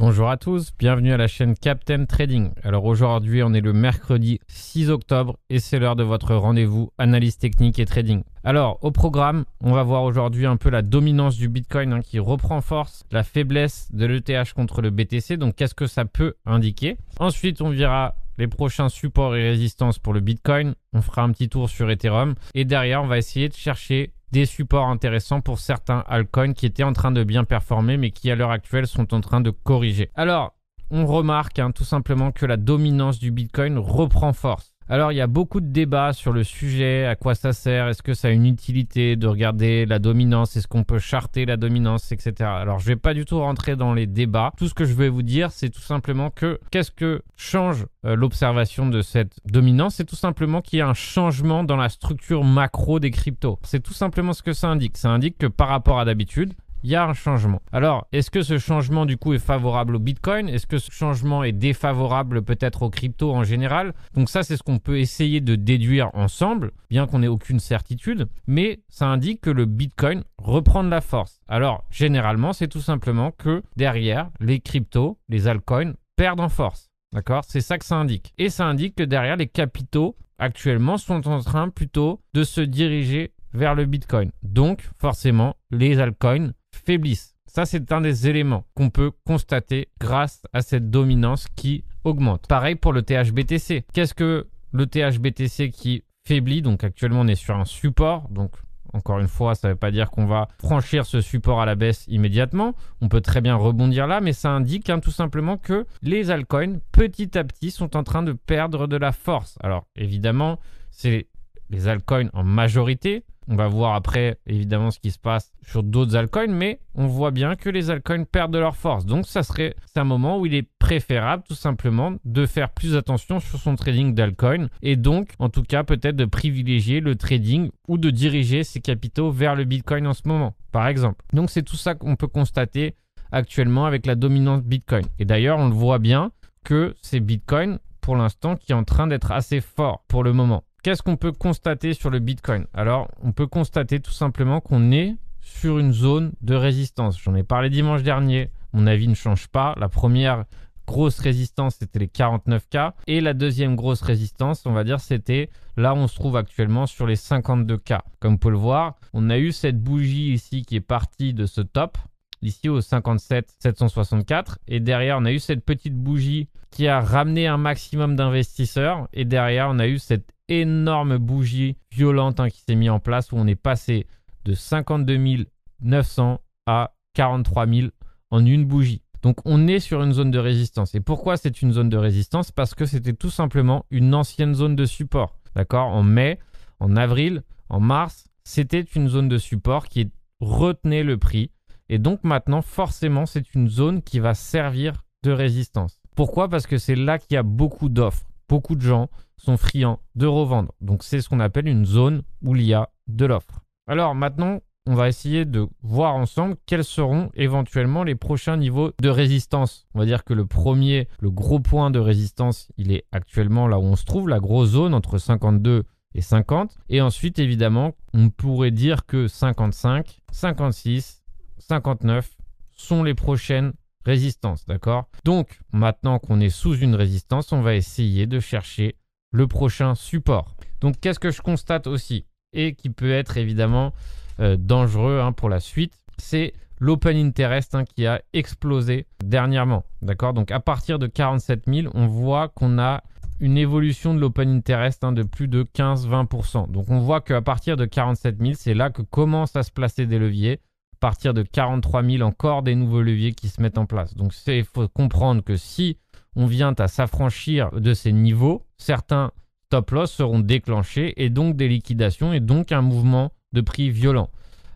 Bonjour à tous, bienvenue à la chaîne Captain Trading. Alors aujourd'hui on est le mercredi 6 octobre et c'est l'heure de votre rendez-vous analyse technique et trading. Alors au programme, on va voir aujourd'hui un peu la dominance du Bitcoin hein, qui reprend force, la faiblesse de l'ETH contre le BTC, donc qu'est-ce que ça peut indiquer? Ensuite on verra les prochains supports et résistances pour le Bitcoin, on fera un petit tour sur Ethereum et derrière on va essayer de chercher des supports intéressants pour certains altcoins qui étaient en train de bien performer mais qui à l'heure actuelle sont en train de corriger. Alors, on remarque hein, tout simplement que la dominance du Bitcoin reprend force. Alors il y a beaucoup de débats sur le sujet, à quoi ça sert, est-ce que ça a une utilité de regarder la dominance, est-ce qu'on peut charter la dominance, etc. Alors je vais pas du tout rentrer dans les débats. Tout ce que je vais vous dire, c'est tout simplement que qu'est-ce que change euh, l'observation de cette dominance? C'est tout simplement qu'il y a un changement dans la structure macro des cryptos. C'est tout simplement ce que ça indique. Ça indique que par rapport à d'habitude, il y a un changement. Alors, est-ce que ce changement du coup est favorable au Bitcoin? Est-ce que ce changement est défavorable peut-être aux cryptos en général? Donc ça, c'est ce qu'on peut essayer de déduire ensemble, bien qu'on n'ait aucune certitude, mais ça indique que le Bitcoin reprend de la force. Alors, généralement, c'est tout simplement que derrière, les cryptos, les altcoins, perdent en force. D'accord? C'est ça que ça indique. Et ça indique que derrière, les capitaux actuellement sont en train plutôt de se diriger vers le Bitcoin. Donc, forcément, les altcoins faiblissent. Ça, c'est un des éléments qu'on peut constater grâce à cette dominance qui augmente. Pareil pour le THBTC. Qu'est-ce que le THBTC qui faiblit? Donc actuellement, on est sur un support. Donc encore une fois, ça ne veut pas dire qu'on va franchir ce support à la baisse immédiatement. On peut très bien rebondir là, mais ça indique hein, tout simplement que les altcoins, petit à petit, sont en train de perdre de la force. Alors évidemment, c'est les altcoins en majorité. On va voir après évidemment ce qui se passe sur d'autres altcoins, mais on voit bien que les altcoins perdent de leur force. Donc ça serait un moment où il est préférable tout simplement de faire plus attention sur son trading d'altcoin et donc en tout cas peut-être de privilégier le trading ou de diriger ses capitaux vers le Bitcoin en ce moment, par exemple. Donc c'est tout ça qu'on peut constater actuellement avec la dominance Bitcoin. Et d'ailleurs on le voit bien que c'est Bitcoin pour l'instant qui est en train d'être assez fort pour le moment. Qu'est-ce qu'on peut constater sur le Bitcoin? Alors, on peut constater tout simplement qu'on est sur une zone de résistance. J'en ai parlé dimanche dernier. Mon avis ne change pas. La première grosse résistance, c'était les 49K. Et la deuxième grosse résistance, on va dire, c'était là où on se trouve actuellement sur les 52K. Comme vous pouvez le voir, on a eu cette bougie ici qui est partie de ce top ici au 57 764 et derrière on a eu cette petite bougie qui a ramené un maximum d'investisseurs et derrière on a eu cette énorme bougie violente hein, qui s'est mise en place où on est passé de 52 900 à 43 000 en une bougie. Donc on est sur une zone de résistance. Et pourquoi c'est une zone de résistance? Parce que c'était tout simplement une ancienne zone de support. D'accord? En mai, en avril, en mars, c'était une zone de support qui retenait le prix. Et donc maintenant, forcément, c'est une zone qui va servir de résistance. Pourquoi? Parce que c'est là qu'il y a beaucoup d'offres. Beaucoup de gens sont friands de revendre. Donc c'est ce qu'on appelle une zone où il y a de l'offre. Alors maintenant, on va essayer de voir ensemble quels seront éventuellement les prochains niveaux de résistance. On va dire que le premier, le gros point de résistance, il est actuellement là où on se trouve, la grosse zone entre 52 et 50. Et ensuite, évidemment, on pourrait dire que 55, 56, 59 sont les prochaines résistances, d'accord? Donc, maintenant qu'on est sous une résistance, on va essayer de chercher le prochain support. Donc qu'est-ce que je constate aussi et qui peut être évidemment euh, dangereux hein, pour la suite, c'est l'open interest hein, qui a explosé dernièrement. D'accord? Donc à partir de 47 000, on voit qu'on a une évolution de l'open interest hein, de plus de 15-20%. Donc on voit qu'à partir de 47 000, c'est là que commencent à se placer des leviers. À partir de 43 000, encore des nouveaux leviers qui se mettent en place. Donc il faut comprendre que si on vient à s'affranchir de ces niveaux, certains stop loss seront déclenchés et donc des liquidations et donc un mouvement de prix violent.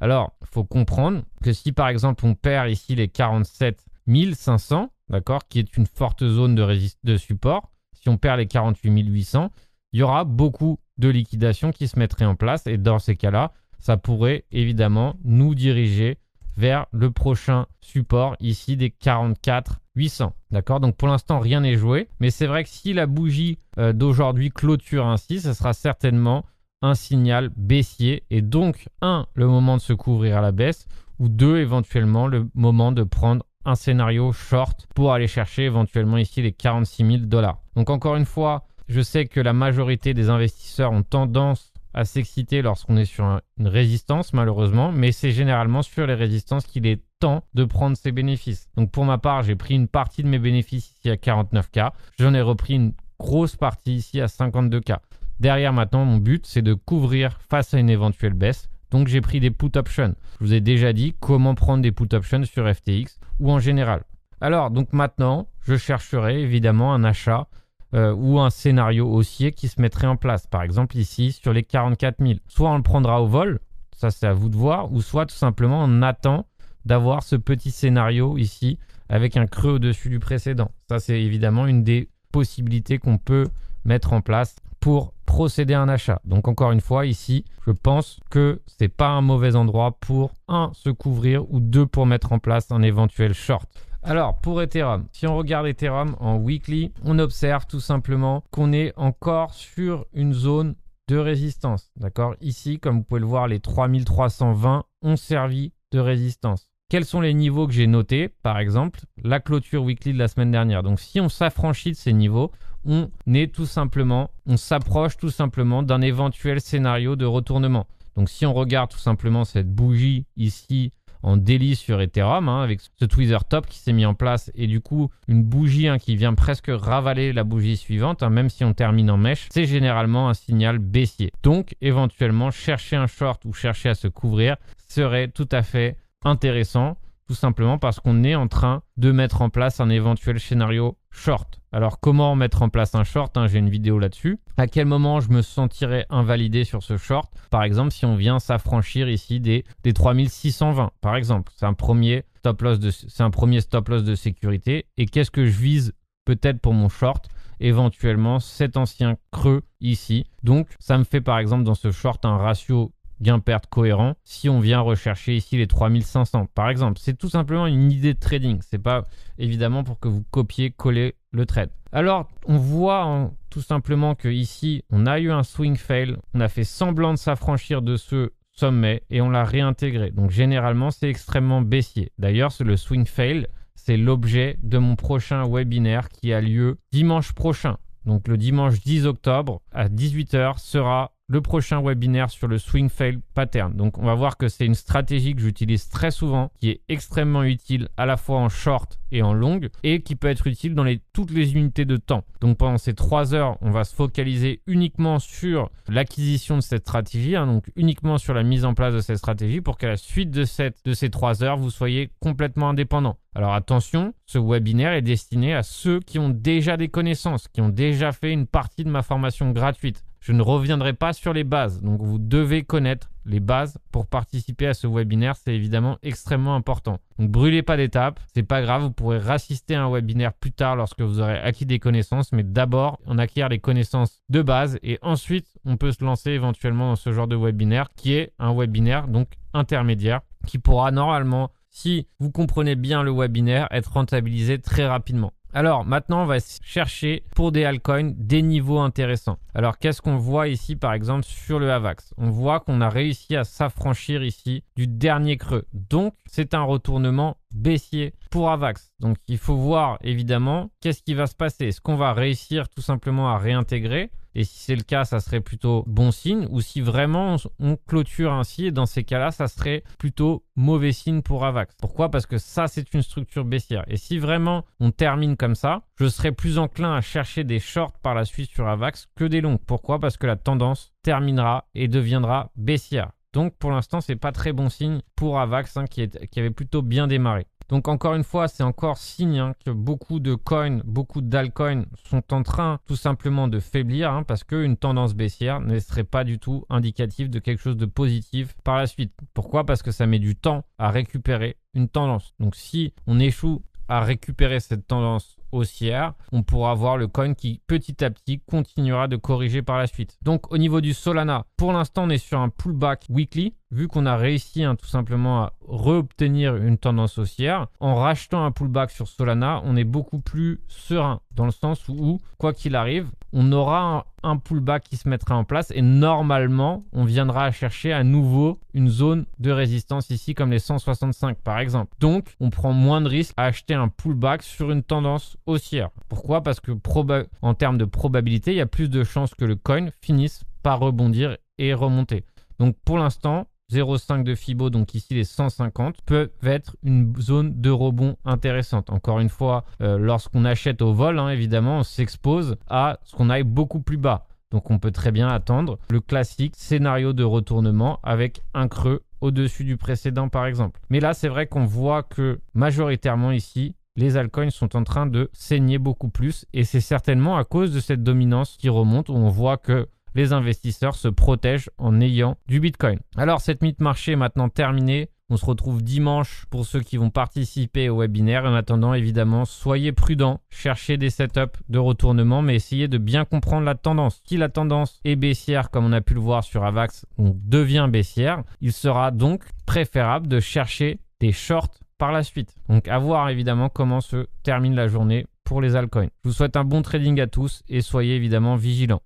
Alors, il faut comprendre que si par exemple on perd ici les 47 500, d'accord, qui est une forte zone de, de support, si on perd les 48 800, il y aura beaucoup de liquidations qui se mettraient en place et dans ces cas-là, ça pourrait évidemment nous diriger vers le prochain support ici des 44 800. D'accord? Donc pour l'instant, rien n'est joué. Mais c'est vrai que si la bougie euh, d'aujourd'hui clôture ainsi, ce sera certainement un signal baissier. Et donc, un, le moment de se couvrir à la baisse. Ou deux, éventuellement, le moment de prendre un scénario short pour aller chercher éventuellement ici les 46 000 dollars. Donc encore une fois, je sais que la majorité des investisseurs ont tendance à s'exciter lorsqu'on est sur une résistance, malheureusement, mais c'est généralement sur les résistances qu'il est temps de prendre ses bénéfices. Donc pour ma part, j'ai pris une partie de mes bénéfices ici à 49K, j'en ai repris une grosse partie ici à 52K. Derrière maintenant, mon but, c'est de couvrir face à une éventuelle baisse. Donc j'ai pris des put options. Je vous ai déjà dit comment prendre des put options sur FTX ou en général. Alors donc maintenant, je chercherai évidemment un achat euh, ou un scénario haussier qui se mettrait en place. Par exemple ici sur les 44 000. Soit on le prendra au vol, ça c'est à vous de voir, ou soit tout simplement on attend d'avoir ce petit scénario ici avec un creux au-dessus du précédent. Ça c'est évidemment une des possibilités qu'on peut mettre en place pour procéder à un achat. Donc encore une fois ici, je pense que c'est pas un mauvais endroit pour un se couvrir ou deux pour mettre en place un éventuel short. Alors, pour Ethereum, si on regarde Ethereum en weekly, on observe tout simplement qu'on est encore sur une zone de résistance. D'accord? Ici, comme vous pouvez le voir, les 3320 ont servi de résistance. Quels sont les niveaux que j'ai notés? Par exemple, la clôture weekly de la semaine dernière. Donc, si on s'affranchit de ces niveaux, on est tout simplement, on s'approche tout simplement d'un éventuel scénario de retournement. Donc, si on regarde tout simplement cette bougie ici en délice sur Ethereum, hein, avec ce tweezer top qui s'est mis en place et du coup une bougie hein, qui vient presque ravaler la bougie suivante, hein, même si on termine en mèche, c'est généralement un signal baissier. Donc éventuellement chercher un short ou chercher à se couvrir serait tout à fait intéressant tout simplement parce qu'on est en train de mettre en place un éventuel scénario short. Alors comment mettre en place un short hein, J'ai une vidéo là-dessus. À quel moment je me sentirais invalidé sur ce short? Par exemple, si on vient s'affranchir ici des, des 3620, par exemple. C'est un premier stop loss de, c'est un premier stop loss de sécurité. Et qu'est-ce que je vise peut-être pour mon short? Éventuellement cet ancien creux ici. Donc ça me fait par exemple dans ce short un ratio gain-perte cohérent si on vient rechercher ici les 3500 par exemple. C'est tout simplement une idée de trading. C'est pas évidemment pour que vous copiez, coller le trade. Alors, on voit tout simplement que ici, on a eu un swing fail. On a fait semblant de s'affranchir de ce sommet et on l'a réintégré. Donc, généralement, c'est extrêmement baissier. D'ailleurs, le swing fail. C'est l'objet de mon prochain webinaire qui a lieu dimanche prochain. Donc le dimanche 10 octobre à 18h sera le prochain webinaire sur le swing fail pattern. Donc on va voir que c'est une stratégie que j'utilise très souvent, qui est extrêmement utile à la fois en short et en long, et qui peut être utile dans toutes les unités de temps. Donc pendant ces trois heures, on va se focaliser uniquement sur l'acquisition de cette stratégie, hein, donc uniquement sur la mise en place de cette stratégie pour qu'à la suite de, de ces trois heures, vous soyez complètement indépendant. Alors attention, ce webinaire est destiné à ceux qui ont déjà des connaissances, qui ont déjà fait une partie de ma formation gratuite. Je ne reviendrai pas sur les bases. Donc vous devez connaître les bases pour participer à ce webinaire. C'est évidemment extrêmement important. Donc brûlez pas d'étapes. C'est pas grave. Vous pourrez rassister à un webinaire plus tard lorsque vous aurez acquis des connaissances. Mais d'abord, on acquiert les connaissances de base et ensuite, on peut se lancer éventuellement dans ce genre de webinaire qui est un webinaire donc intermédiaire qui pourra normalement si vous comprenez bien le webinaire, être rentabilisé très rapidement. Alors maintenant, on va chercher pour des altcoins des niveaux intéressants. Alors qu'est-ce qu'on voit ici par exemple sur le AVAX? On voit qu'on a réussi à s'affranchir ici du dernier creux. Donc c'est un retournement baissier pour AVAX. Donc il faut voir évidemment qu'est-ce qui va se passer? Est-ce qu'on va réussir tout simplement à réintégrer et si c'est le cas, ça serait plutôt bon signe. Ou si vraiment on, clôture ainsi, et dans ces cas-là, ça serait plutôt mauvais signe pour Avax. Pourquoi? Parce que ça, c'est une structure baissière. Et si vraiment on termine comme ça, je serais plus enclin à chercher des shorts par la suite sur Avax que des longs. Pourquoi? Parce que la tendance terminera et deviendra baissière. Donc pour l'instant, c'est pas très bon signe pour Avax hein, qui, avait plutôt bien démarré. Donc encore une fois, c'est encore signe hein, que beaucoup de coins, beaucoup d'altcoins sont en train tout simplement de faiblir hein, parce qu'une tendance baissière ne serait pas du tout indicative de quelque chose de positif par la suite. Pourquoi? Parce que ça met du temps à récupérer une tendance. Donc si on échoue à récupérer cette tendance haussière, on pourra voir le coin qui petit à petit continuera de corriger par la suite. Donc au niveau du Solana, pour l'instant on est sur un pullback weekly. Vu qu'on a réussi hein, tout simplement à reobtenir une tendance haussière, en rachetant un pullback sur Solana, on est beaucoup plus serein dans le sens où, quoi qu'il arrive, on aura un, pullback qui se mettra en place et normalement, on viendra chercher à nouveau une zone de résistance ici comme les 165 par exemple. Donc, on prend moins de risques à acheter un pullback sur une tendance haussière. Pourquoi? Parce que en termes de probabilité, il y a plus de chances que le coin finisse par rebondir et remonter. Donc pour l'instant, 0,5 de FIBO, donc ici les 150, peuvent être une zone de rebond intéressante. Encore une fois, euh, lorsqu'on achète au vol, hein, évidemment, on s'expose à ce qu'on aille beaucoup plus bas. Donc on peut très bien attendre le classique scénario de retournement avec un creux au-dessus du précédent par exemple. Mais là, c'est vrai qu'on voit que majoritairement ici, les altcoins sont en train de saigner beaucoup plus et c'est certainement à cause de cette dominance qui remonte où on voit que les investisseurs se protègent en ayant du Bitcoin. Alors cette mythe marché est maintenant terminée. On se retrouve dimanche pour ceux qui vont participer au webinaire. En attendant, évidemment, soyez prudents, cherchez des setups de retournement, mais essayez de bien comprendre la tendance. Si la tendance est baissière, comme on a pu le voir sur Avax, on devient baissière, il sera donc préférable de chercher des shorts par la suite. Donc à voir évidemment comment se termine la journée pour les altcoins. Je vous souhaite un bon trading à tous et soyez évidemment vigilants.